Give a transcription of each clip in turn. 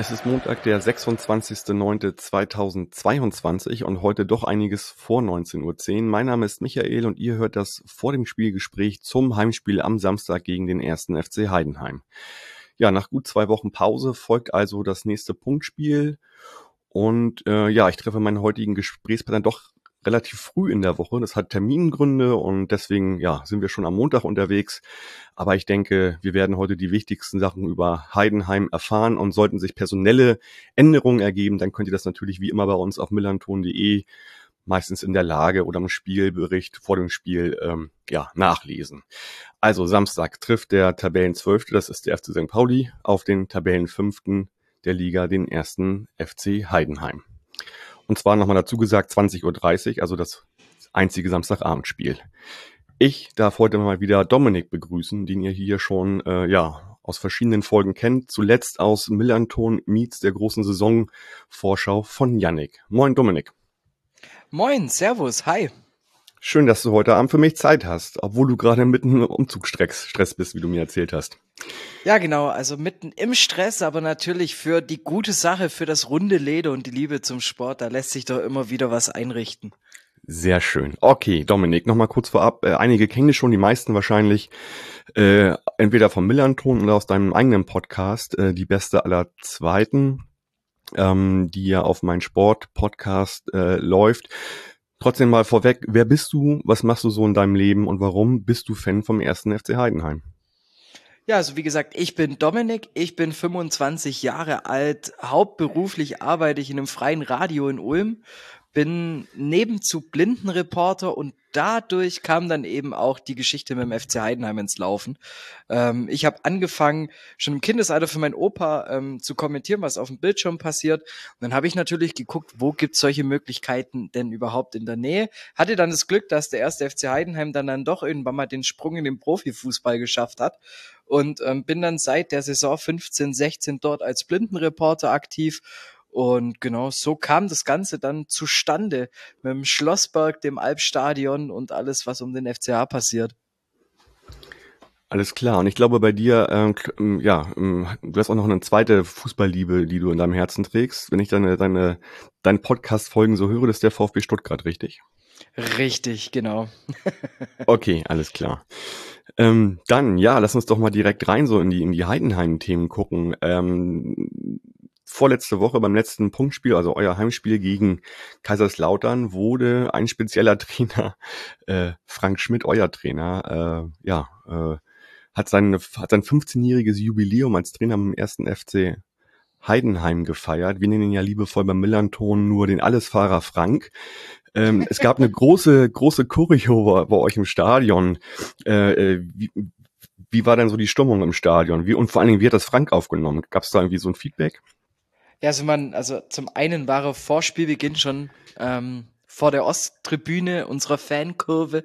es ist Montag, der 26.09.2022 und heute doch einiges vor 19.10 Uhr. Mein Name ist Michael und ihr hört das vor dem Spielgespräch zum Heimspiel am Samstag gegen den ersten FC Heidenheim. Ja, nach gut zwei Wochen Pause folgt also das nächste Punktspiel und äh, ja, ich treffe meinen heutigen Gesprächspartner doch relativ früh in der Woche. Das hat Termingründe und deswegen ja, sind wir schon am Montag unterwegs. Aber ich denke, wir werden heute die wichtigsten Sachen über Heidenheim erfahren und sollten sich personelle Änderungen ergeben, dann könnt ihr das natürlich wie immer bei uns auf millanton.de meistens in der Lage oder im Spielbericht vor dem Spiel ähm, ja, nachlesen. Also Samstag trifft der Tabellenzwölfte, das ist der FC St. Pauli, auf den Tabellenfünften der Liga, den ersten FC Heidenheim. Und zwar nochmal dazu gesagt 20.30 Uhr, also das einzige Samstagabendspiel. Ich darf heute mal wieder Dominik begrüßen, den ihr hier schon äh, ja aus verschiedenen Folgen kennt. Zuletzt aus Millanton Meets der großen Saisonvorschau von Yannick. Moin Dominik. Moin, Servus, hi. Schön, dass du heute Abend für mich Zeit hast, obwohl du gerade mitten im Umzugsstress bist, wie du mir erzählt hast. Ja, genau, also mitten im Stress, aber natürlich für die gute Sache, für das runde Leder und die Liebe zum Sport, da lässt sich doch immer wieder was einrichten. Sehr schön. Okay, Dominik, nochmal kurz vorab. Äh, einige kennen dich schon, die meisten wahrscheinlich äh, entweder vom Millanton oder aus deinem eigenen Podcast, äh, die beste aller Zweiten, ähm, die ja auf mein Sport-Podcast äh, läuft. Trotzdem mal vorweg, wer bist du, was machst du so in deinem Leben? Und warum bist du Fan vom ersten FC Heidenheim? Ja, also wie gesagt, ich bin Dominik, ich bin 25 Jahre alt, hauptberuflich arbeite ich in einem freien Radio in Ulm, bin nebenzu Blindenreporter und dadurch kam dann eben auch die Geschichte mit dem FC Heidenheim ins Laufen. Ähm, ich habe angefangen, schon im Kindesalter für meinen Opa ähm, zu kommentieren, was auf dem Bildschirm passiert. Und dann habe ich natürlich geguckt, wo gibt es solche Möglichkeiten denn überhaupt in der Nähe. Hatte dann das Glück, dass der erste FC Heidenheim dann, dann doch irgendwann mal den Sprung in den Profifußball geschafft hat. Und ähm, bin dann seit der Saison 15, 16 dort als Blindenreporter aktiv und genau so kam das Ganze dann zustande mit dem Schlossberg, dem Albstadion und alles, was um den FCA passiert. Alles klar. Und ich glaube bei dir, ähm, ähm, ja, ähm, du hast auch noch eine zweite Fußballliebe, die du in deinem Herzen trägst. Wenn ich deine, deine, deinen Podcast-Folgen so höre, das ist der VfB Stuttgart, richtig? Richtig, genau. okay, alles klar. Ähm, dann, ja, lass uns doch mal direkt rein so in die, in die Heidenheim-Themen gucken. Ähm, vorletzte Woche beim letzten Punktspiel, also euer Heimspiel gegen Kaiserslautern, wurde ein spezieller Trainer, äh, Frank Schmidt, euer Trainer, äh, ja, äh, hat, sein, hat sein 15-jähriges Jubiläum als Trainer im ersten FC Heidenheim gefeiert. Wir nennen ihn ja liebevoll beim Millanton nur den Allesfahrer Frank. Ähm, es gab eine große, große Choreo bei, euch im Stadion. Äh, äh, wie, wie war denn so die Stimmung im Stadion? Wie, und vor allen Dingen, wie hat das Frank aufgenommen? Gab es da irgendwie so ein Feedback? Ja, also man, also zum einen war er vor Spielbeginn schon ähm, vor der Osttribüne unserer Fankurve.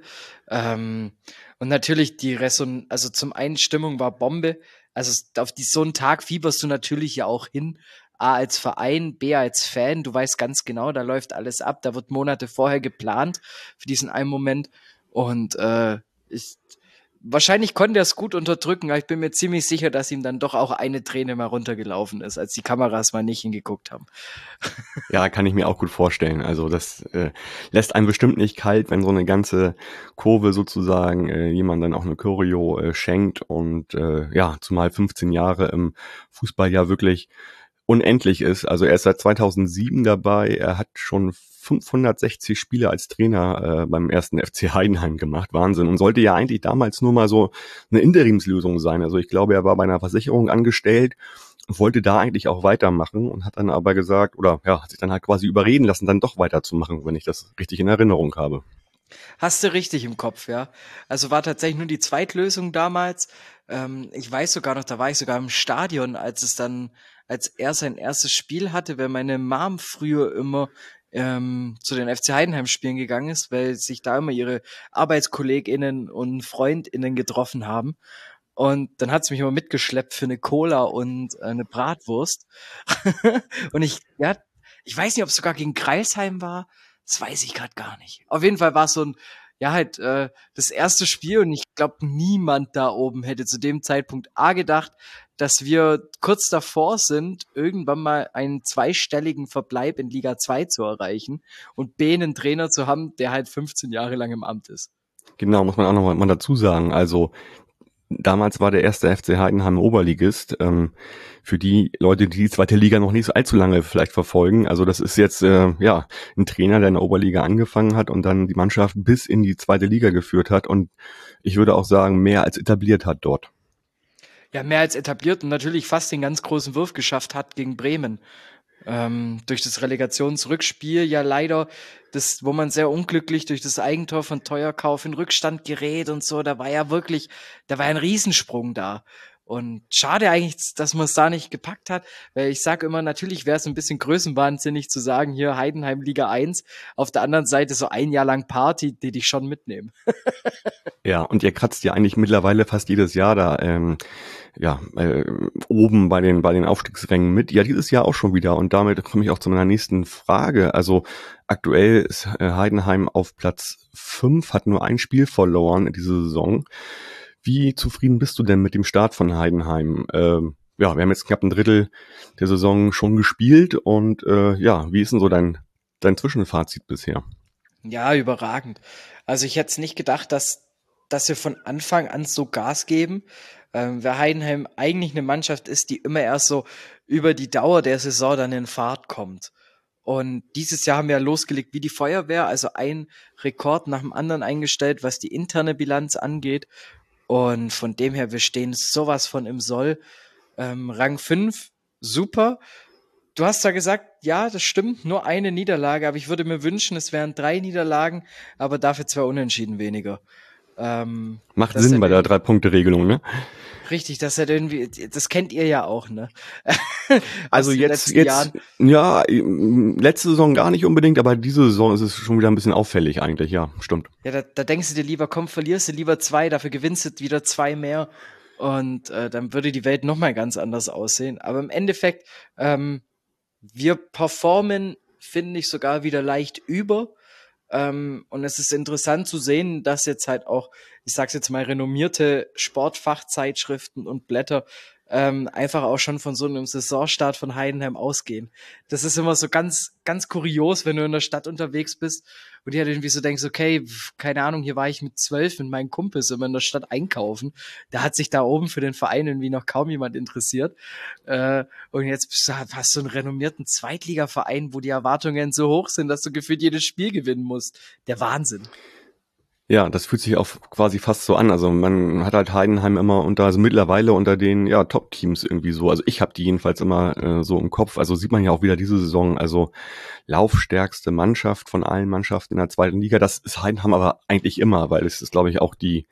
Ähm, und natürlich die Reson, also zum einen Stimmung war Bombe. Also auf die, so einen Tag fieberst du natürlich ja auch hin. A als Verein, B als Fan. Du weißt ganz genau, da läuft alles ab. Da wird Monate vorher geplant für diesen einen Moment. Und äh, ich, wahrscheinlich konnte er es gut unterdrücken, aber ich bin mir ziemlich sicher, dass ihm dann doch auch eine Träne mal runtergelaufen ist, als die Kameras mal nicht hingeguckt haben. Ja, kann ich mir auch gut vorstellen. Also das äh, lässt einen bestimmt nicht kalt, wenn so eine ganze Kurve sozusagen äh, jemand dann auch eine Choreo äh, schenkt und äh, ja, zumal 15 Jahre im Fußball ja wirklich unendlich ist. Also er ist seit 2007 dabei, er hat schon 560 Spiele als Trainer äh, beim ersten FC Heidenheim gemacht. Wahnsinn. Und sollte ja eigentlich damals nur mal so eine Interimslösung sein. Also ich glaube, er war bei einer Versicherung angestellt und wollte da eigentlich auch weitermachen und hat dann aber gesagt, oder ja, hat sich dann halt quasi überreden lassen, dann doch weiterzumachen, wenn ich das richtig in Erinnerung habe. Hast du richtig im Kopf, ja. Also war tatsächlich nur die Zweitlösung damals. Ähm, ich weiß sogar noch, da war ich sogar im Stadion, als es dann, als er sein erstes Spiel hatte, weil meine Mom früher immer ähm, zu den FC Heidenheim Spielen gegangen ist, weil sich da immer ihre ArbeitskollegInnen und FreundInnen getroffen haben. Und dann hat sie mich immer mitgeschleppt für eine Cola und äh, eine Bratwurst. und ich, ja, Ich weiß nicht, ob es sogar gegen Kreisheim war. Das weiß ich gerade gar nicht. Auf jeden Fall war es so ein, ja, halt äh, das erste Spiel und ich glaube, niemand da oben hätte zu dem Zeitpunkt A gedacht, dass wir kurz davor sind, irgendwann mal einen zweistelligen Verbleib in Liga 2 zu erreichen und B, einen Trainer zu haben, der halt 15 Jahre lang im Amt ist. Genau, muss man auch noch mal dazu sagen. Also damals war der erste FC Heidenheim Oberligist. Ähm, für die Leute, die die zweite Liga noch nicht so allzu lange vielleicht verfolgen. Also das ist jetzt äh, ja ein Trainer, der in der Oberliga angefangen hat und dann die Mannschaft bis in die zweite Liga geführt hat und ich würde auch sagen mehr als etabliert hat dort. Ja, mehr als etabliert und natürlich fast den ganz großen Wurf geschafft hat gegen Bremen ähm, durch das Relegationsrückspiel ja leider, das, wo man sehr unglücklich durch das Eigentor von Teuerkauf in Rückstand gerät und so, da war ja wirklich, da war ein Riesensprung da. Und schade eigentlich, dass man es da nicht gepackt hat, weil ich sage immer, natürlich wäre es ein bisschen größenwahnsinnig zu sagen, hier Heidenheim Liga 1, auf der anderen Seite so ein Jahr lang Party, die dich schon mitnehmen. ja, und ihr kratzt ja eigentlich mittlerweile fast jedes Jahr da ähm, ja, äh, oben bei den, bei den Aufstiegsrängen mit. Ja, dieses Jahr auch schon wieder. Und damit komme ich auch zu meiner nächsten Frage. Also aktuell ist äh, Heidenheim auf Platz 5, hat nur ein Spiel verloren in dieser Saison. Wie zufrieden bist du denn mit dem Start von Heidenheim? Ähm, ja, wir haben jetzt knapp ein Drittel der Saison schon gespielt und äh, ja, wie ist denn so dein, dein Zwischenfazit bisher? Ja, überragend. Also ich hätte es nicht gedacht, dass, dass wir von Anfang an so Gas geben. Ähm, wer Heidenheim eigentlich eine Mannschaft ist, die immer erst so über die Dauer der Saison dann in Fahrt kommt. Und dieses Jahr haben wir losgelegt wie die Feuerwehr, also ein Rekord nach dem anderen eingestellt, was die interne Bilanz angeht. Und von dem her, wir stehen sowas von im Soll. Ähm, Rang 5, super. Du hast da gesagt, ja, das stimmt, nur eine Niederlage, aber ich würde mir wünschen, es wären drei Niederlagen, aber dafür zwei Unentschieden weniger. Ähm, Macht Sinn bei der Drei-Punkte-Regelung, ne? Richtig, das hat irgendwie, das kennt ihr ja auch, ne? also jetzt, jetzt, Jahren. ja, letzte Saison gar nicht unbedingt, aber diese Saison ist es schon wieder ein bisschen auffällig eigentlich, ja, stimmt. Ja, da, da denkst du dir lieber, komm, verlierst du lieber zwei, dafür gewinnst du wieder zwei mehr und äh, dann würde die Welt nochmal ganz anders aussehen. Aber im Endeffekt, ähm, wir performen, finde ich, sogar wieder leicht über. Ähm, und es ist interessant zu sehen, dass jetzt halt auch, ich sag's jetzt mal, renommierte Sportfachzeitschriften und Blätter ähm, einfach auch schon von so einem Saisonstart von Heidenheim ausgehen. Das ist immer so ganz, ganz kurios, wenn du in der Stadt unterwegs bist und dir halt irgendwie so denkst, okay, keine Ahnung, hier war ich mit zwölf mit meinen Kumpels immer in der Stadt einkaufen. Da hat sich da oben für den Verein irgendwie noch kaum jemand interessiert. Äh, und jetzt hast du einen renommierten Zweitligaverein, wo die Erwartungen so hoch sind, dass du gefühlt jedes Spiel gewinnen musst. Der Wahnsinn. Ja, das fühlt sich auch quasi fast so an. Also man hat halt Heidenheim immer unter, also mittlerweile unter den ja, Top-Teams irgendwie so. Also ich habe die jedenfalls immer äh, so im Kopf. Also sieht man ja auch wieder diese Saison. Also laufstärkste Mannschaft von allen Mannschaften in der zweiten Liga. Das ist Heidenheim aber eigentlich immer, weil es ist, glaube ich, auch die,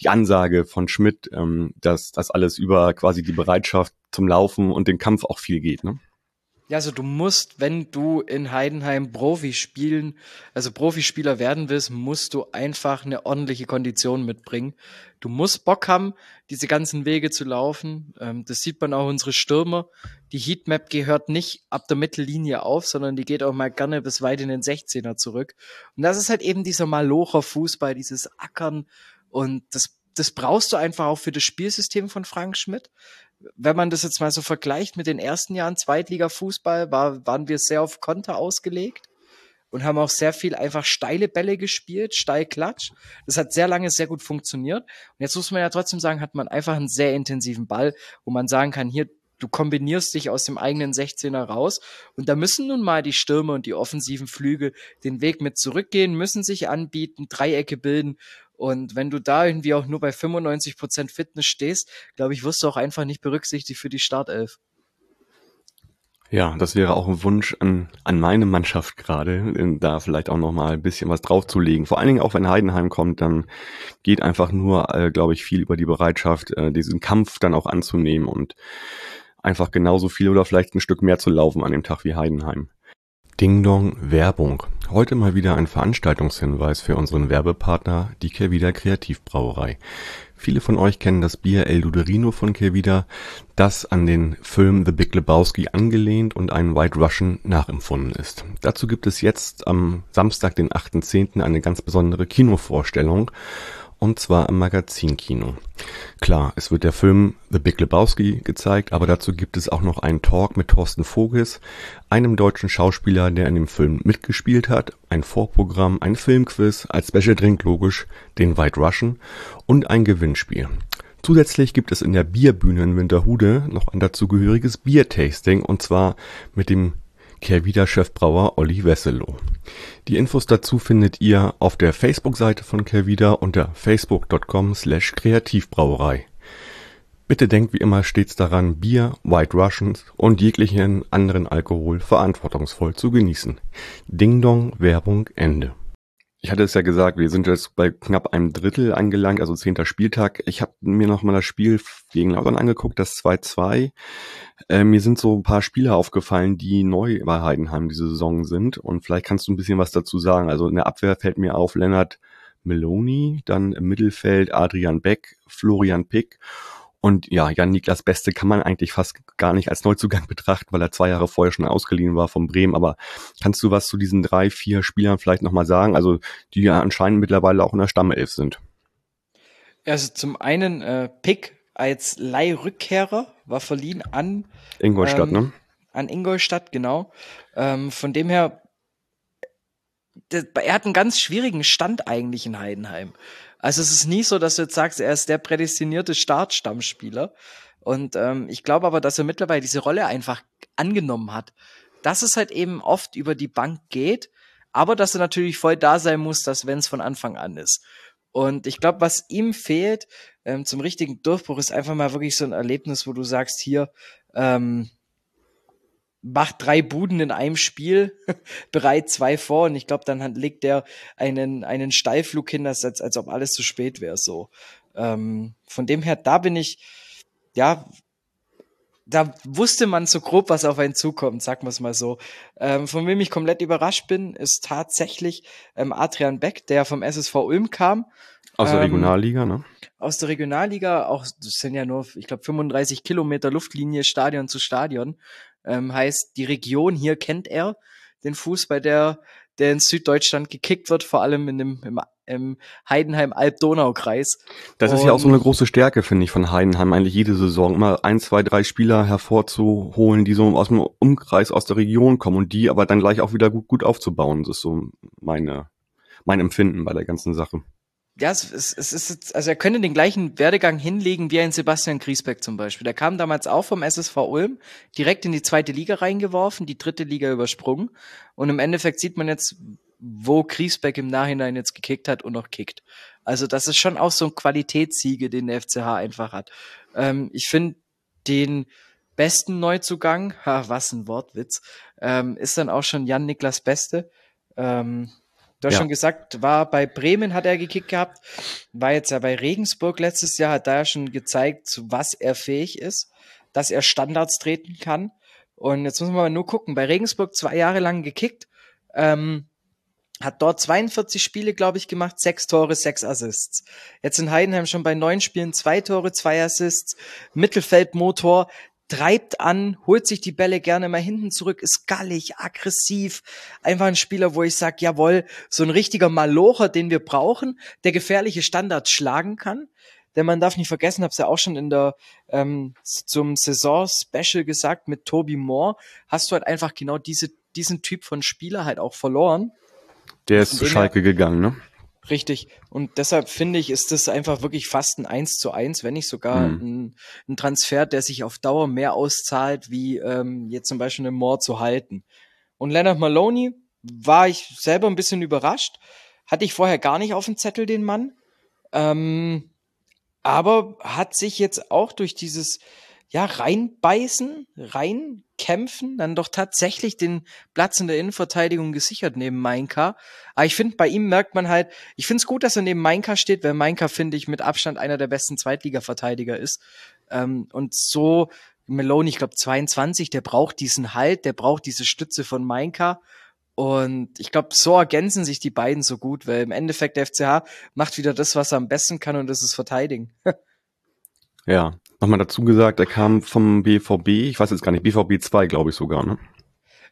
die Ansage von Schmidt, ähm, dass das alles über quasi die Bereitschaft zum Laufen und den Kampf auch viel geht. Ne? Ja, also du musst, wenn du in Heidenheim Profi spielen, also Profispieler werden willst, musst du einfach eine ordentliche Kondition mitbringen. Du musst Bock haben, diese ganzen Wege zu laufen. Ähm, das sieht man auch unsere Stürmer. Die Heatmap gehört nicht ab der Mittellinie auf, sondern die geht auch mal gerne bis weit in den 16er zurück. Und das ist halt eben dieser Malocher Fußball, dieses Ackern. Und das, das brauchst du einfach auch für das Spielsystem von Frank Schmidt wenn man das jetzt mal so vergleicht mit den ersten Jahren Zweitliga-Fußball, war, waren wir sehr auf Konter ausgelegt und haben auch sehr viel einfach steile Bälle gespielt, steil Klatsch. Das hat sehr lange sehr gut funktioniert. Und jetzt muss man ja trotzdem sagen, hat man einfach einen sehr intensiven Ball, wo man sagen kann, hier, du kombinierst dich aus dem eigenen 16er raus. Und da müssen nun mal die Stürme und die offensiven Flügel den Weg mit zurückgehen, müssen sich anbieten, Dreiecke bilden. Und wenn du da irgendwie auch nur bei 95% Fitness stehst, glaube ich, wirst du auch einfach nicht berücksichtigt für die Startelf. Ja, das wäre auch ein Wunsch an, an meine Mannschaft gerade, da vielleicht auch noch mal ein bisschen was draufzulegen. Vor allen Dingen auch wenn Heidenheim kommt, dann geht einfach nur, äh, glaube ich, viel über die Bereitschaft, äh, diesen Kampf dann auch anzunehmen und einfach genauso viel oder vielleicht ein Stück mehr zu laufen an dem Tag wie Heidenheim. Ding Dong Werbung. Heute mal wieder ein Veranstaltungshinweis für unseren Werbepartner, die Kehrwieder Kreativbrauerei. Viele von euch kennen das Bier El Luderino von Kehrwieder, das an den Film The Big Lebowski angelehnt und einen White Russian nachempfunden ist. Dazu gibt es jetzt am Samstag, den 8.10. eine ganz besondere Kinovorstellung und zwar am Magazinkino. Klar, es wird der Film The Big Lebowski gezeigt, aber dazu gibt es auch noch einen Talk mit Thorsten Vogels, einem deutschen Schauspieler, der in dem Film mitgespielt hat, ein Vorprogramm, ein Filmquiz, als Special Drink logisch den White Russian und ein Gewinnspiel. Zusätzlich gibt es in der Bierbühne in Winterhude noch ein dazugehöriges Biertasting und zwar mit dem Kehrwieder-Chefbrauer Olli Wesselow. Die Infos dazu findet ihr auf der Facebook-Seite von Kehrwieder unter facebook.com slash kreativbrauerei. Bitte denkt wie immer stets daran, Bier, White Russians und jeglichen anderen Alkohol verantwortungsvoll zu genießen. Ding Dong, Werbung, Ende. Ich hatte es ja gesagt, wir sind jetzt bei knapp einem Drittel angelangt, also zehnter Spieltag. Ich habe mir noch mal das Spiel gegen Lautern angeguckt, das 2-2. Äh, mir sind so ein paar Spieler aufgefallen, die neu bei Heidenheim diese Saison sind. Und vielleicht kannst du ein bisschen was dazu sagen. Also in der Abwehr fällt mir auf Lennart Meloni, dann im Mittelfeld Adrian Beck, Florian Pick und ja, Jan-Niklas Beste kann man eigentlich fast gar nicht als Neuzugang betrachten, weil er zwei Jahre vorher schon ausgeliehen war von Bremen. Aber kannst du was zu diesen drei, vier Spielern vielleicht nochmal sagen? Also, die ja anscheinend mittlerweile auch in der Stammelf sind. Also zum einen äh, Pick als Leihrückkehrer war verliehen an Ingolstadt, ähm, ne? An Ingolstadt, genau. Ähm, von dem her, der, er hat einen ganz schwierigen Stand eigentlich in Heidenheim. Also es ist nie so, dass du jetzt sagst, er ist der prädestinierte Startstammspieler. Und ähm, ich glaube aber, dass er mittlerweile diese Rolle einfach angenommen hat. Dass es halt eben oft über die Bank geht, aber dass er natürlich voll da sein muss, dass wenn es von Anfang an ist. Und ich glaube, was ihm fehlt ähm, zum richtigen Durchbruch, ist einfach mal wirklich so ein Erlebnis, wo du sagst, hier, ähm, macht drei Buden in einem Spiel, bereit zwei vor und ich glaube, dann legt der einen, einen Steilflug hin, als, als ob alles zu spät wäre. So. Ähm, von dem her, da bin ich, ja, da wusste man so grob, was auf einen zukommt, sagen wir es mal so. Ähm, von wem ich komplett überrascht bin, ist tatsächlich ähm, Adrian Beck, der vom SSV Ulm kam. Aus der ähm, Regionalliga, ne? Aus der Regionalliga, auch das sind ja nur, ich glaube, 35 Kilometer Luftlinie Stadion zu Stadion. Ähm, heißt, die Region hier kennt er, den Fußball, der, der in Süddeutschland gekickt wird, vor allem in dem, im, im Heidenheim-Alb-Donau-Kreis. Das ist ja auch so eine große Stärke, finde ich, von Heidenheim, eigentlich jede Saison. Immer ein, zwei, drei Spieler hervorzuholen, die so aus dem Umkreis, aus der Region kommen und die aber dann gleich auch wieder gut, gut aufzubauen. Das ist so meine, mein Empfinden bei der ganzen Sache ja, es, es, es ist, also er könnte den gleichen Werdegang hinlegen wie ein Sebastian Griesbeck zum Beispiel. Der kam damals auch vom SSV Ulm, direkt in die zweite Liga reingeworfen, die dritte Liga übersprungen. Und im Endeffekt sieht man jetzt, wo Griesbeck im Nachhinein jetzt gekickt hat und noch kickt. Also das ist schon auch so ein Qualitätssiege, den der FCH einfach hat. Ähm, ich finde den besten Neuzugang, ha, was ein Wortwitz, ähm, ist dann auch schon Jan Niklas Beste. Ähm, Du hast ja. schon gesagt, war bei Bremen hat er gekickt gehabt, war jetzt ja bei Regensburg letztes Jahr, hat da ja schon gezeigt, zu was er fähig ist, dass er Standards treten kann. Und jetzt muss man mal nur gucken, bei Regensburg zwei Jahre lang gekickt, ähm, hat dort 42 Spiele, glaube ich, gemacht, sechs Tore, sechs Assists. Jetzt in Heidenheim schon bei neun Spielen zwei Tore, zwei Assists, Mittelfeldmotor, treibt an, holt sich die Bälle gerne mal hinten zurück, ist gallig, aggressiv. Einfach ein Spieler, wo ich sage, jawohl, so ein richtiger Malocher, den wir brauchen, der gefährliche Standards schlagen kann. Denn man darf nicht vergessen, habe es ja auch schon in der ähm, zum Saison-Special gesagt mit Toby Moore, hast du halt einfach genau diese, diesen Typ von Spieler halt auch verloren. Der ist zu Schalke gegangen, ne? Richtig. Und deshalb finde ich, ist das einfach wirklich fast ein Eins zu eins, wenn nicht sogar mhm. ein, ein, Transfer, der sich auf Dauer mehr auszahlt, wie ähm, jetzt zum Beispiel einen Moore zu halten. Und Leonard Maloney war ich selber ein bisschen überrascht. Hatte ich vorher gar nicht auf dem Zettel, den Mann. Ähm, aber hat sich jetzt auch durch dieses ja, reinbeißen, reinkämpfen, dann doch tatsächlich den Platz in der Innenverteidigung gesichert neben Mainka. Aber ich finde, bei ihm merkt man halt, ich finde es gut, dass er neben Mainka steht, weil Mainka, finde ich, mit Abstand einer der besten Zweitliga-Verteidiger ist. Ähm, und so, Meloni, ich glaube 22, der braucht diesen Halt, der braucht diese Stütze von Mainka. Und ich glaube, so ergänzen sich die beiden so gut, weil im Endeffekt der FCH macht wieder das, was er am besten kann, und das ist verteidigen. ja, nochmal dazu gesagt, er kam vom BVB, ich weiß jetzt gar nicht, BVB 2, glaube ich sogar, ne?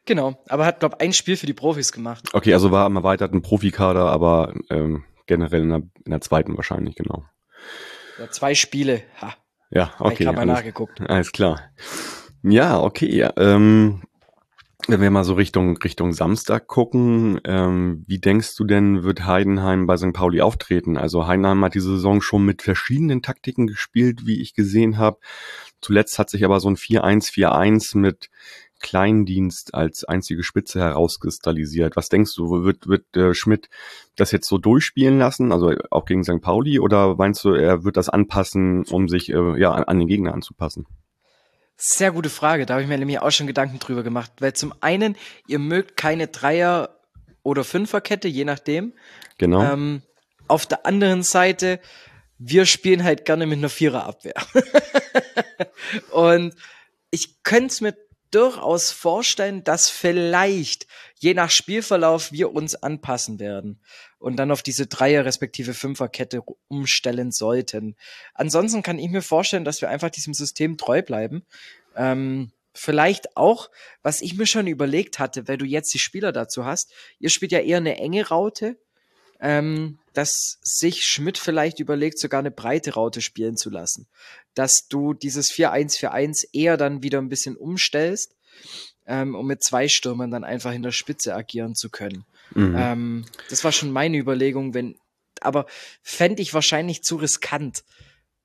Genau, aber hat, glaube ein Spiel für die Profis gemacht. Okay, also war im erweiterten Profikader, aber ähm, generell in der, in der zweiten wahrscheinlich, genau. Ja, zwei Spiele, ha. Ja, okay. Ich habe mal nachgeguckt. Alles klar. Ja, okay. Ähm, wenn wir mal so Richtung, Richtung Samstag gucken, ähm, wie denkst du denn, wird Heidenheim bei St. Pauli auftreten? Also Heidenheim hat diese Saison schon mit verschiedenen Taktiken gespielt, wie ich gesehen habe. Zuletzt hat sich aber so ein 4-1-4-1 mit Kleindienst als einzige Spitze herauskristallisiert. Was denkst du, wird, wird äh, Schmidt das jetzt so durchspielen lassen, also auch gegen St. Pauli, oder meinst du, er wird das anpassen, um sich äh, ja, an den Gegner anzupassen? Sehr gute Frage. Da habe ich mir nämlich auch schon Gedanken drüber gemacht. Weil zum einen, ihr mögt keine Dreier- oder Fünferkette, je nachdem. Genau. Ähm, auf der anderen Seite, wir spielen halt gerne mit einer Viererabwehr. Und ich könnte es mir durchaus vorstellen, dass vielleicht je nach Spielverlauf wir uns anpassen werden und dann auf diese Dreier respektive Fünferkette umstellen sollten. Ansonsten kann ich mir vorstellen, dass wir einfach diesem System treu bleiben. Ähm, vielleicht auch, was ich mir schon überlegt hatte, weil du jetzt die Spieler dazu hast, ihr spielt ja eher eine enge Raute, ähm, dass sich Schmidt vielleicht überlegt, sogar eine breite Raute spielen zu lassen. Dass du dieses 4-1-4-1 eher dann wieder ein bisschen umstellst, ähm, um mit zwei Stürmern dann einfach in der Spitze agieren zu können. Mhm. Ähm, das war schon meine Überlegung, wenn, aber fände ich wahrscheinlich zu riskant.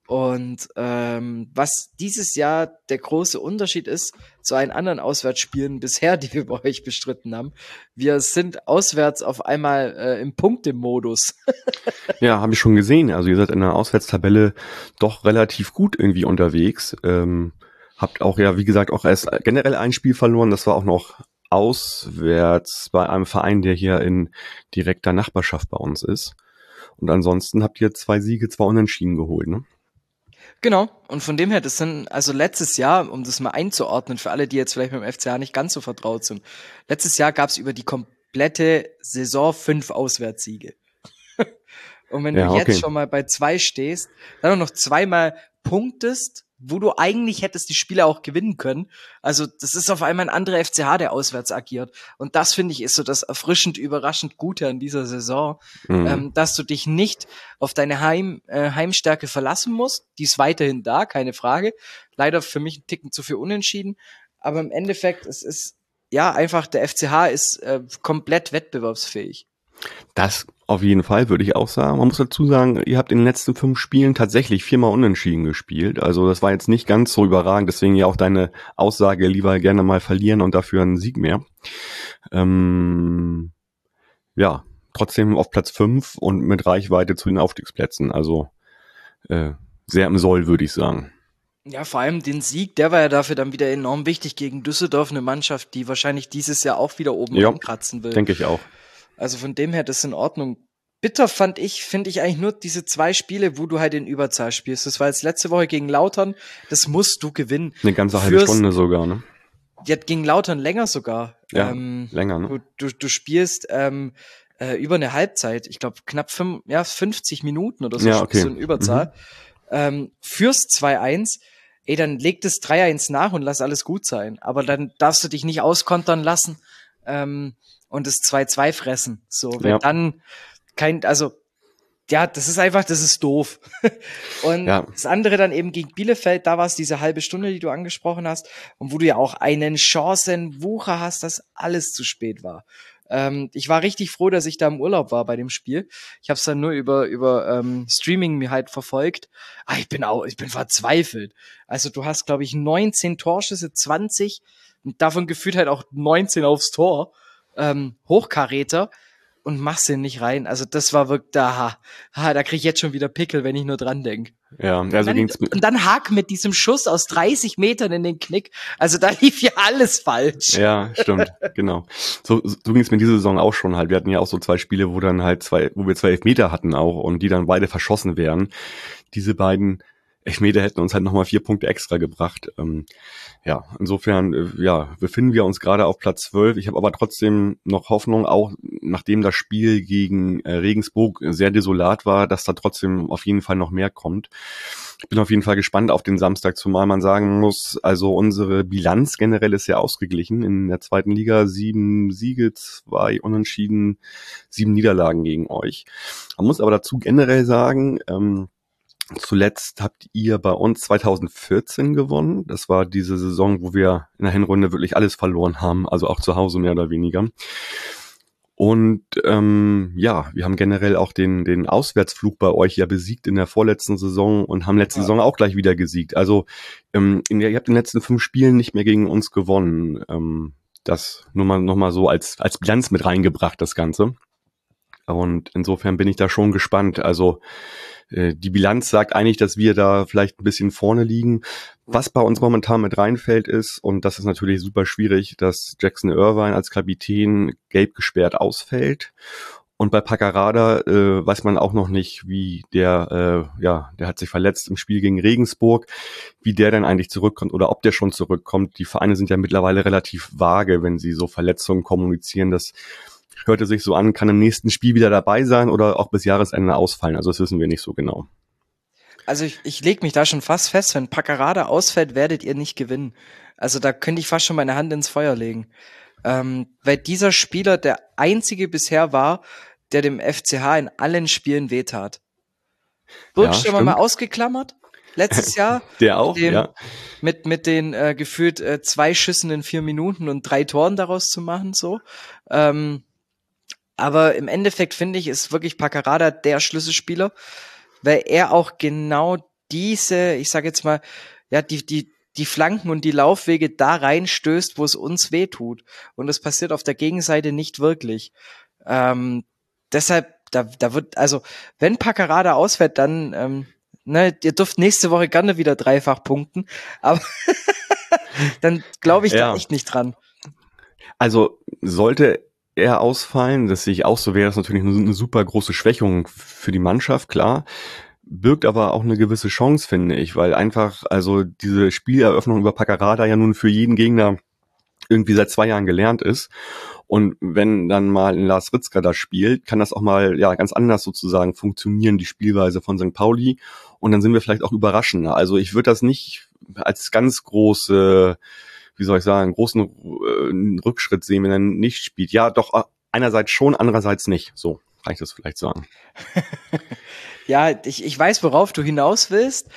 Und ähm, was dieses Jahr der große Unterschied ist zu allen anderen Auswärtsspielen bisher, die wir bei euch bestritten haben, wir sind auswärts auf einmal äh, im Punktemodus. ja, habe ich schon gesehen. Also ihr seid in der Auswärtstabelle doch relativ gut irgendwie unterwegs. Ähm, habt auch ja, wie gesagt, auch erst generell ein Spiel verloren. Das war auch noch auswärts bei einem Verein, der hier in direkter Nachbarschaft bei uns ist. Und ansonsten habt ihr zwei Siege, zwei Unentschieden geholt, ne? Genau. Und von dem her, das sind, also letztes Jahr, um das mal einzuordnen, für alle, die jetzt vielleicht mit dem FCA nicht ganz so vertraut sind. Letztes Jahr gab es über die komplette Saison fünf Auswärtssiege. Und wenn ja, du jetzt okay. schon mal bei zwei stehst, dann noch zweimal punktest wo du eigentlich hättest die Spiele auch gewinnen können. Also das ist auf einmal ein anderer FCH, der auswärts agiert. Und das finde ich ist so das erfrischend, überraschend Gute an dieser Saison, mhm. ähm, dass du dich nicht auf deine Heim, äh, Heimstärke verlassen musst. Die ist weiterhin da, keine Frage. Leider für mich ein Ticken zu viel unentschieden. Aber im Endeffekt, es ist ja einfach, der FCH ist äh, komplett wettbewerbsfähig. Das auf jeden Fall, würde ich auch sagen. Man muss dazu sagen, ihr habt in den letzten fünf Spielen tatsächlich viermal unentschieden gespielt. Also das war jetzt nicht ganz so überragend. Deswegen ja auch deine Aussage, lieber gerne mal verlieren und dafür einen Sieg mehr. Ähm, ja, trotzdem auf Platz fünf und mit Reichweite zu den Aufstiegsplätzen. Also äh, sehr im Soll, würde ich sagen. Ja, vor allem den Sieg, der war ja dafür dann wieder enorm wichtig gegen Düsseldorf, eine Mannschaft, die wahrscheinlich dieses Jahr auch wieder oben ja, kratzen will. Denke ich auch. Also von dem her, das ist in Ordnung. Bitter fand ich, finde ich eigentlich nur diese zwei Spiele, wo du halt in Überzahl spielst. Das war jetzt letzte Woche gegen Lautern. Das musst du gewinnen. Eine ganze halbe Für's, Stunde sogar, ne? Ja, gegen Lautern länger sogar. Ja, ähm, länger, ne? Du, du, du spielst ähm, äh, über eine Halbzeit. Ich glaube, knapp fünf, ja, 50 Minuten oder so, ja, okay. so in Überzahl. Mhm. Ähm, führst 2-1 ey, dann leg das 3-1 nach und lass alles gut sein. Aber dann darfst du dich nicht auskontern lassen. Ähm, und das 2-2 fressen. So, wenn ja. dann kein, also ja, das ist einfach, das ist doof. und ja. das andere dann eben gegen Bielefeld, da war es diese halbe Stunde, die du angesprochen hast, und wo du ja auch einen Chancenwucher hast, dass alles zu spät war. Ähm, ich war richtig froh, dass ich da im Urlaub war bei dem Spiel. Ich habe es dann nur über über ähm, Streaming mir halt verfolgt. Ah, ich bin auch, ich bin verzweifelt. Also du hast, glaube ich, 19 Torschüsse, 20 und davon gefühlt halt auch 19 aufs Tor ähm, Hochkaräter und machst den nicht rein. Also das war wirklich da, ha, da krieg ich jetzt schon wieder Pickel, wenn ich nur dran denk. Ja, also dann, ging's und dann Hack mit diesem Schuss aus 30 Metern in den Knick. Also da lief ja alles falsch. Ja, stimmt, genau. So, so ging es mir diese Saison auch schon halt. Wir hatten ja auch so zwei Spiele, wo dann halt zwei, wo wir zwei Elfmeter hatten auch und die dann beide verschossen wären. Diese beiden Elfmeter hätten uns halt nochmal vier Punkte extra gebracht. Ähm, ja, insofern, äh, ja, befinden wir uns gerade auf Platz 12. Ich habe aber trotzdem noch Hoffnung, auch nachdem das Spiel gegen äh, Regensburg sehr desolat war, dass da trotzdem auf jeden Fall noch mehr kommt. Ich bin auf jeden Fall gespannt auf den Samstag, zumal man sagen muss, also unsere Bilanz generell ist sehr ausgeglichen. In der zweiten Liga sieben Siege, zwei Unentschieden, sieben Niederlagen gegen euch. Man muss aber dazu generell sagen, ähm, Zuletzt habt ihr bei uns 2014 gewonnen. Das war diese Saison, wo wir in der Hinrunde wirklich alles verloren haben, also auch zu Hause mehr oder weniger. Und ähm, ja, wir haben generell auch den, den Auswärtsflug bei euch ja besiegt in der vorletzten Saison und haben letzte ja. Saison auch gleich wieder gesiegt. Also ähm, ihr habt in den letzten fünf Spielen nicht mehr gegen uns gewonnen. Ähm, das nur mal noch mal so als als Bilanz mit reingebracht das Ganze. Und insofern bin ich da schon gespannt. Also äh, die Bilanz sagt eigentlich, dass wir da vielleicht ein bisschen vorne liegen. Was bei uns momentan mit reinfällt ist, und das ist natürlich super schwierig, dass Jackson Irvine als Kapitän gelb gesperrt ausfällt. Und bei Paccarada äh, weiß man auch noch nicht, wie der, äh, ja, der hat sich verletzt im Spiel gegen Regensburg, wie der dann eigentlich zurückkommt oder ob der schon zurückkommt. Die Vereine sind ja mittlerweile relativ vage, wenn sie so Verletzungen kommunizieren. Das hörte sich so an, kann im nächsten Spiel wieder dabei sein oder auch bis Jahresende ausfallen. Also das wissen wir nicht so genau. Also ich, ich lege mich da schon fast fest, wenn Paccarada ausfällt, werdet ihr nicht gewinnen. Also da könnte ich fast schon meine Hand ins Feuer legen. Ähm, weil dieser Spieler der einzige bisher war, der dem FCH in allen Spielen wehtat. Burgstürmer ja, mal ausgeklammert. Letztes Jahr. der auch, dem, ja. Mit, mit den äh, gefühlt äh, zwei Schüssen in vier Minuten und drei Toren daraus zu machen, so. Ähm, aber im Endeffekt finde ich, ist wirklich Paccarada der Schlüsselspieler, weil er auch genau diese, ich sage jetzt mal, ja, die, die, die Flanken und die Laufwege da reinstößt, wo es uns weh tut. Und das passiert auf der Gegenseite nicht wirklich. Ähm, deshalb, da, da wird, also, wenn Paccarada ausfällt, dann, ähm, ne, ihr dürft nächste Woche gerne wieder dreifach punkten, aber dann glaube ich ja. da echt nicht dran. Also sollte eher ausfallen. Das sehe ich auch so, wäre das natürlich eine, eine super große Schwächung für die Mannschaft, klar birgt aber auch eine gewisse Chance, finde ich, weil einfach, also diese Spieleröffnung über Paccarada ja nun für jeden Gegner irgendwie seit zwei Jahren gelernt ist. Und wenn dann mal ein Lars Ritzka da spielt, kann das auch mal ja ganz anders sozusagen funktionieren, die Spielweise von St. Pauli. Und dann sind wir vielleicht auch überraschender. Also ich würde das nicht als ganz große wie soll ich sagen, großen äh, Rückschritt sehen, wenn er nicht spielt. Ja, doch äh, einerseits schon, andererseits nicht. So kann ich das vielleicht sagen. ja, ich, ich weiß, worauf du hinaus willst,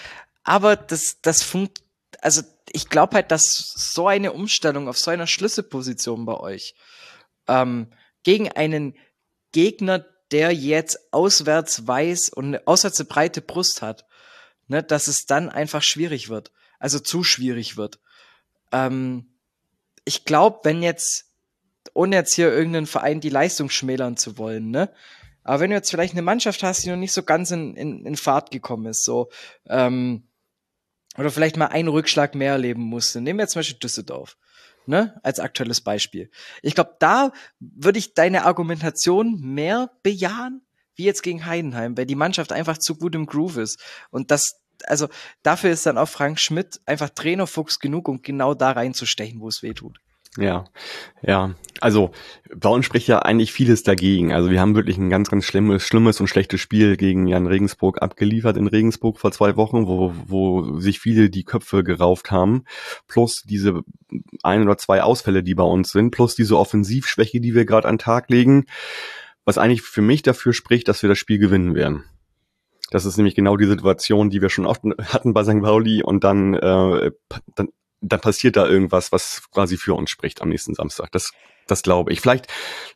aber das, das funkt, also ich glaube halt, dass so eine Umstellung auf so einer Schlüsselposition bei euch ähm, gegen einen Gegner, der jetzt auswärts weiß und eine auswärts eine breite Brust hat, ne, dass es dann einfach schwierig wird. Also zu schwierig wird. Ähm, ich glaube, wenn jetzt, ohne jetzt hier irgendeinen Verein die Leistung schmälern zu wollen, ne? Aber wenn du jetzt vielleicht eine Mannschaft hast, die noch nicht so ganz in, in, in Fahrt gekommen ist, so, ähm, oder vielleicht mal einen Rückschlag mehr erleben musste, nehmen wir jetzt zum Beispiel Düsseldorf, ne, als aktuelles Beispiel. Ich glaube, da würde ich deine Argumentation mehr bejahen, wie jetzt gegen Heidenheim, weil die Mannschaft einfach zu gut im Groove ist. Und das, also dafür ist dann auch Frank Schmidt einfach Trainerfuchs genug, um genau da reinzustechen, wo es weh tut. Ja, ja. Also bei uns spricht ja eigentlich vieles dagegen. Also wir haben wirklich ein ganz, ganz schlimmes, schlimmes und schlechtes Spiel gegen Jan Regensburg abgeliefert in Regensburg vor zwei Wochen, wo, wo sich viele die Köpfe gerauft haben. Plus diese ein oder zwei Ausfälle, die bei uns sind, plus diese Offensivschwäche, die wir gerade an Tag legen, was eigentlich für mich dafür spricht, dass wir das Spiel gewinnen werden. Das ist nämlich genau die Situation, die wir schon oft hatten bei St. Pauli und dann, äh, dann, dann passiert da irgendwas, was quasi für uns spricht am nächsten Samstag. Das, das glaube ich. Vielleicht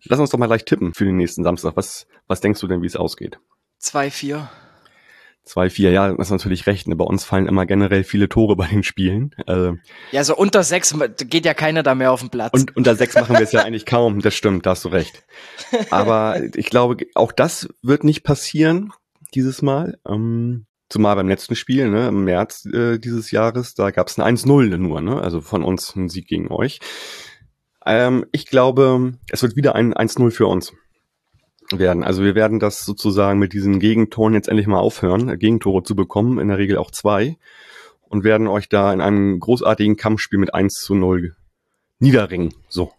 lass uns doch mal gleich tippen für den nächsten Samstag. Was, was denkst du denn, wie es ausgeht? 2-4. 2-4, ja, das ist natürlich recht. Ne? Bei uns fallen immer generell viele Tore bei den Spielen. Also, ja, so unter sechs geht ja keiner da mehr auf den Platz. Und unter sechs machen wir es ja eigentlich kaum, das stimmt, da hast du recht. Aber ich glaube, auch das wird nicht passieren dieses Mal. Ähm, zumal beim letzten Spiel, ne, im März äh, dieses Jahres, da gab es ein 1-0 nur, ne? Also von uns ein Sieg gegen euch. Ähm, ich glaube, es wird wieder ein 1-0 für uns. werden. Also wir werden das sozusagen mit diesen Gegentoren jetzt endlich mal aufhören, Gegentore zu bekommen, in der Regel auch zwei, und werden euch da in einem großartigen Kampfspiel mit 1 zu 0 niederringen. So.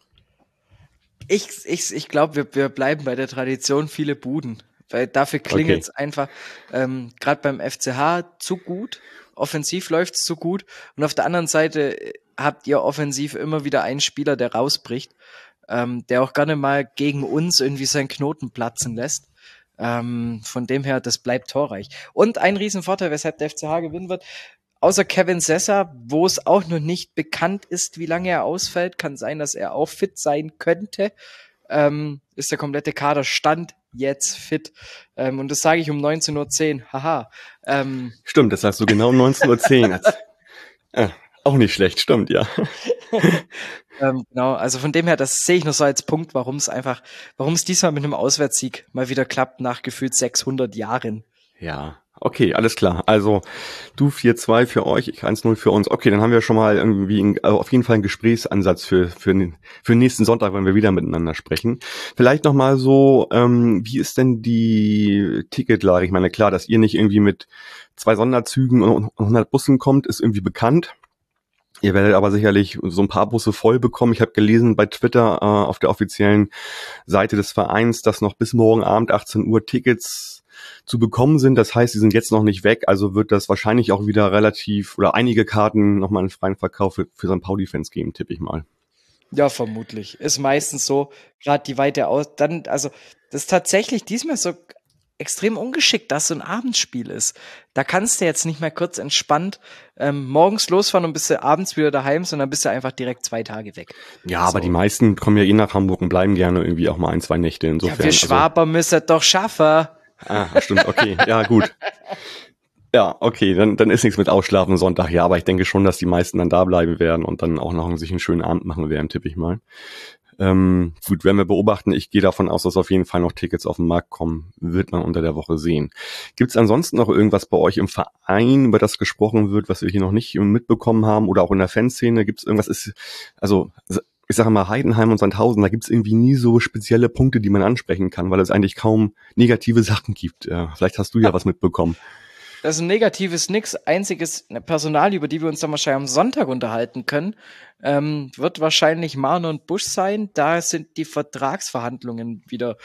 Ich, ich, ich glaube, wir, wir bleiben bei der Tradition viele Buden. Weil dafür klingelt es okay. einfach ähm, gerade beim FCH zu gut. Offensiv läuft es zu gut. Und auf der anderen Seite äh, habt ihr offensiv immer wieder einen Spieler, der rausbricht, ähm, der auch gerne mal gegen uns irgendwie seinen Knoten platzen lässt. Ähm, von dem her, das bleibt torreich. Und ein Riesenvorteil, weshalb der FCH gewinnen wird, außer Kevin Sessa, wo es auch noch nicht bekannt ist, wie lange er ausfällt, kann sein, dass er auch fit sein könnte, ähm, ist der komplette Kader Stand jetzt fit. Ähm, und das sage ich um 19.10 Uhr. Haha. Ähm, stimmt, das sagst du genau um 19.10 Uhr. äh, auch nicht schlecht, stimmt, ja. ähm, genau, also von dem her, das sehe ich noch so als Punkt, warum es einfach, warum es diesmal mit einem Auswärtssieg mal wieder klappt nach gefühlt 600 Jahren. Ja, Okay, alles klar. Also du 4-2 für euch, ich 1-0 für uns. Okay, dann haben wir schon mal irgendwie ein, also auf jeden Fall einen Gesprächsansatz für, für, für nächsten Sonntag, wenn wir wieder miteinander sprechen. Vielleicht nochmal so, ähm, wie ist denn die Ticketlage? Ich meine, klar, dass ihr nicht irgendwie mit zwei Sonderzügen und 100 Bussen kommt, ist irgendwie bekannt. Ihr werdet aber sicherlich so ein paar Busse voll bekommen. Ich habe gelesen bei Twitter äh, auf der offiziellen Seite des Vereins, dass noch bis morgen Abend 18 Uhr Tickets zu bekommen sind. Das heißt, sie sind jetzt noch nicht weg, also wird das wahrscheinlich auch wieder relativ oder einige Karten nochmal in freien Verkauf für, für St. Pauli-Fans geben, tippe ich mal. Ja, vermutlich. Ist meistens so, gerade die weite aus. Dann, also, das ist tatsächlich diesmal so extrem ungeschickt, dass so ein Abendspiel ist. Da kannst du jetzt nicht mehr kurz entspannt ähm, morgens losfahren und bist du abends wieder daheim, sondern bist du einfach direkt zwei Tage weg. Ja, so. aber die meisten kommen ja eh nach Hamburg und bleiben gerne irgendwie auch mal ein, zwei Nächte. Insofern. Ja, wir also Schwaber also, müssen doch schaffen. Ah, stimmt, okay. Ja, gut. Ja, okay, dann, dann ist nichts mit Ausschlafen Sonntag. Ja, aber ich denke schon, dass die meisten dann da bleiben werden und dann auch noch sich einen schönen Abend machen werden, tippe ich mal. Ähm, gut, werden wir beobachten. Ich gehe davon aus, dass auf jeden Fall noch Tickets auf den Markt kommen. Wird man unter der Woche sehen. Gibt es ansonsten noch irgendwas bei euch im Verein, über das gesprochen wird, was wir hier noch nicht mitbekommen haben? Oder auch in der Fanszene? Gibt es irgendwas? Ist, also ich sage mal, Heidenheim und Sandhausen, da gibt's irgendwie nie so spezielle Punkte, die man ansprechen kann, weil es eigentlich kaum negative Sachen gibt. Ja, vielleicht hast du ja was mitbekommen. Das ist ein negatives nix, einziges Personal, über die wir uns dann wahrscheinlich am Sonntag unterhalten können, ähm, wird wahrscheinlich Marne und Busch sein. Da sind die Vertragsverhandlungen wieder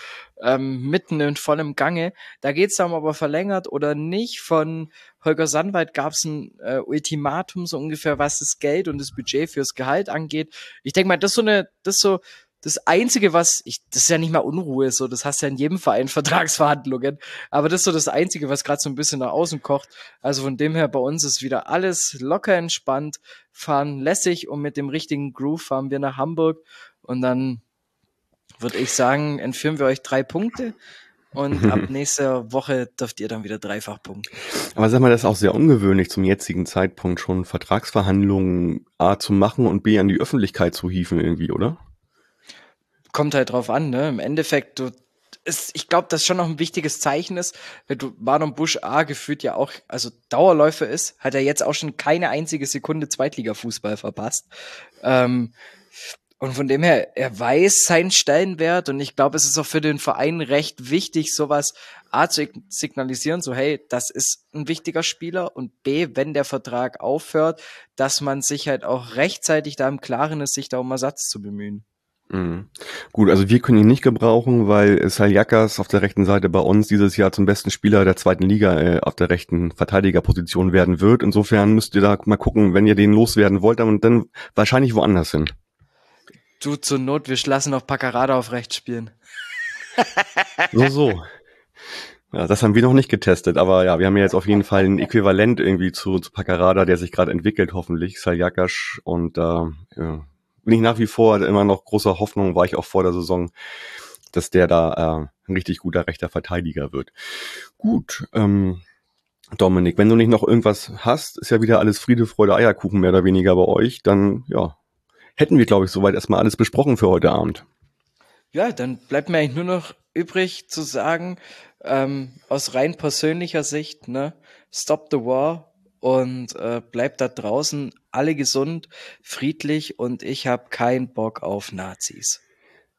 ähm, mitten in vollem Gange. Da geht's dann aber verlängert oder nicht. Von Holger Sandweit gab's ein äh, Ultimatum, so ungefähr, was das Geld und das Budget fürs Gehalt angeht. Ich denke mal, das ist so eine, das ist so das Einzige, was, ich, das ist ja nicht mal Unruhe, so, das hast du ja in jedem Verein Vertragsverhandlungen, aber das ist so das Einzige, was gerade so ein bisschen nach außen kocht. Also von dem her, bei uns ist wieder alles locker entspannt, fahren lässig und mit dem richtigen Groove fahren wir nach Hamburg und dann würde ich sagen, entführen wir euch drei Punkte und ab nächster Woche dürft ihr dann wieder dreifach punkten. Aber sag mal, das ist auch sehr ungewöhnlich zum jetzigen Zeitpunkt schon Vertragsverhandlungen A zu machen und B an die Öffentlichkeit zu hieven irgendwie, oder? Kommt halt drauf an, ne? Im Endeffekt, du, ist, ich glaube, das schon noch ein wichtiges Zeichen ist, wenn du Marlon Busch A gefühlt ja auch, also Dauerläufer ist, hat er jetzt auch schon keine einzige Sekunde Zweitliga-Fußball verpasst. Ähm, und von dem her, er weiß seinen Stellenwert und ich glaube, es ist auch für den Verein recht wichtig, sowas A zu signalisieren, so hey, das ist ein wichtiger Spieler und B, wenn der Vertrag aufhört, dass man sich halt auch rechtzeitig da im Klaren ist, sich da um Ersatz zu bemühen. Mhm. Gut, also wir können ihn nicht gebrauchen, weil Saljakas auf der rechten Seite bei uns dieses Jahr zum besten Spieler der zweiten Liga äh, auf der rechten Verteidigerposition werden wird. Insofern müsst ihr da mal gucken, wenn ihr den loswerden wollt, dann, dann wahrscheinlich woanders hin. Du zur Not, wir lassen noch Paccarada auf rechts spielen. so, so. Ja, das haben wir noch nicht getestet, aber ja, wir haben ja jetzt auf jeden Fall ein Äquivalent irgendwie zu, zu Paccarada, der sich gerade entwickelt, hoffentlich, Saljakas und äh, ja, bin ich nach wie vor immer noch großer Hoffnung, war ich auch vor der Saison, dass der da äh, ein richtig guter rechter Verteidiger wird. Gut, ähm, Dominik, wenn du nicht noch irgendwas hast, ist ja wieder alles Friede, Freude, Eierkuchen mehr oder weniger bei euch, dann ja, hätten wir, glaube ich, soweit erstmal alles besprochen für heute Abend. Ja, dann bleibt mir eigentlich nur noch übrig zu sagen, ähm, aus rein persönlicher Sicht, ne, stop the war, und äh, bleibt da draußen alle gesund, friedlich und ich habe keinen Bock auf Nazis.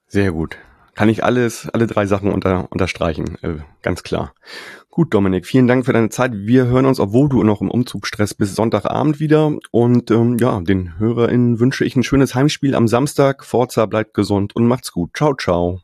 Sehr gut. kann ich alles, alle drei Sachen unter, unterstreichen, äh, ganz klar. Gut, Dominik, vielen Dank für deine Zeit. Wir hören uns, obwohl du noch im Umzugsstress bist, Sonntagabend wieder. Und ähm, ja, den HörerInnen wünsche ich ein schönes Heimspiel am Samstag. Forza bleibt gesund und macht's gut. Ciao, ciao.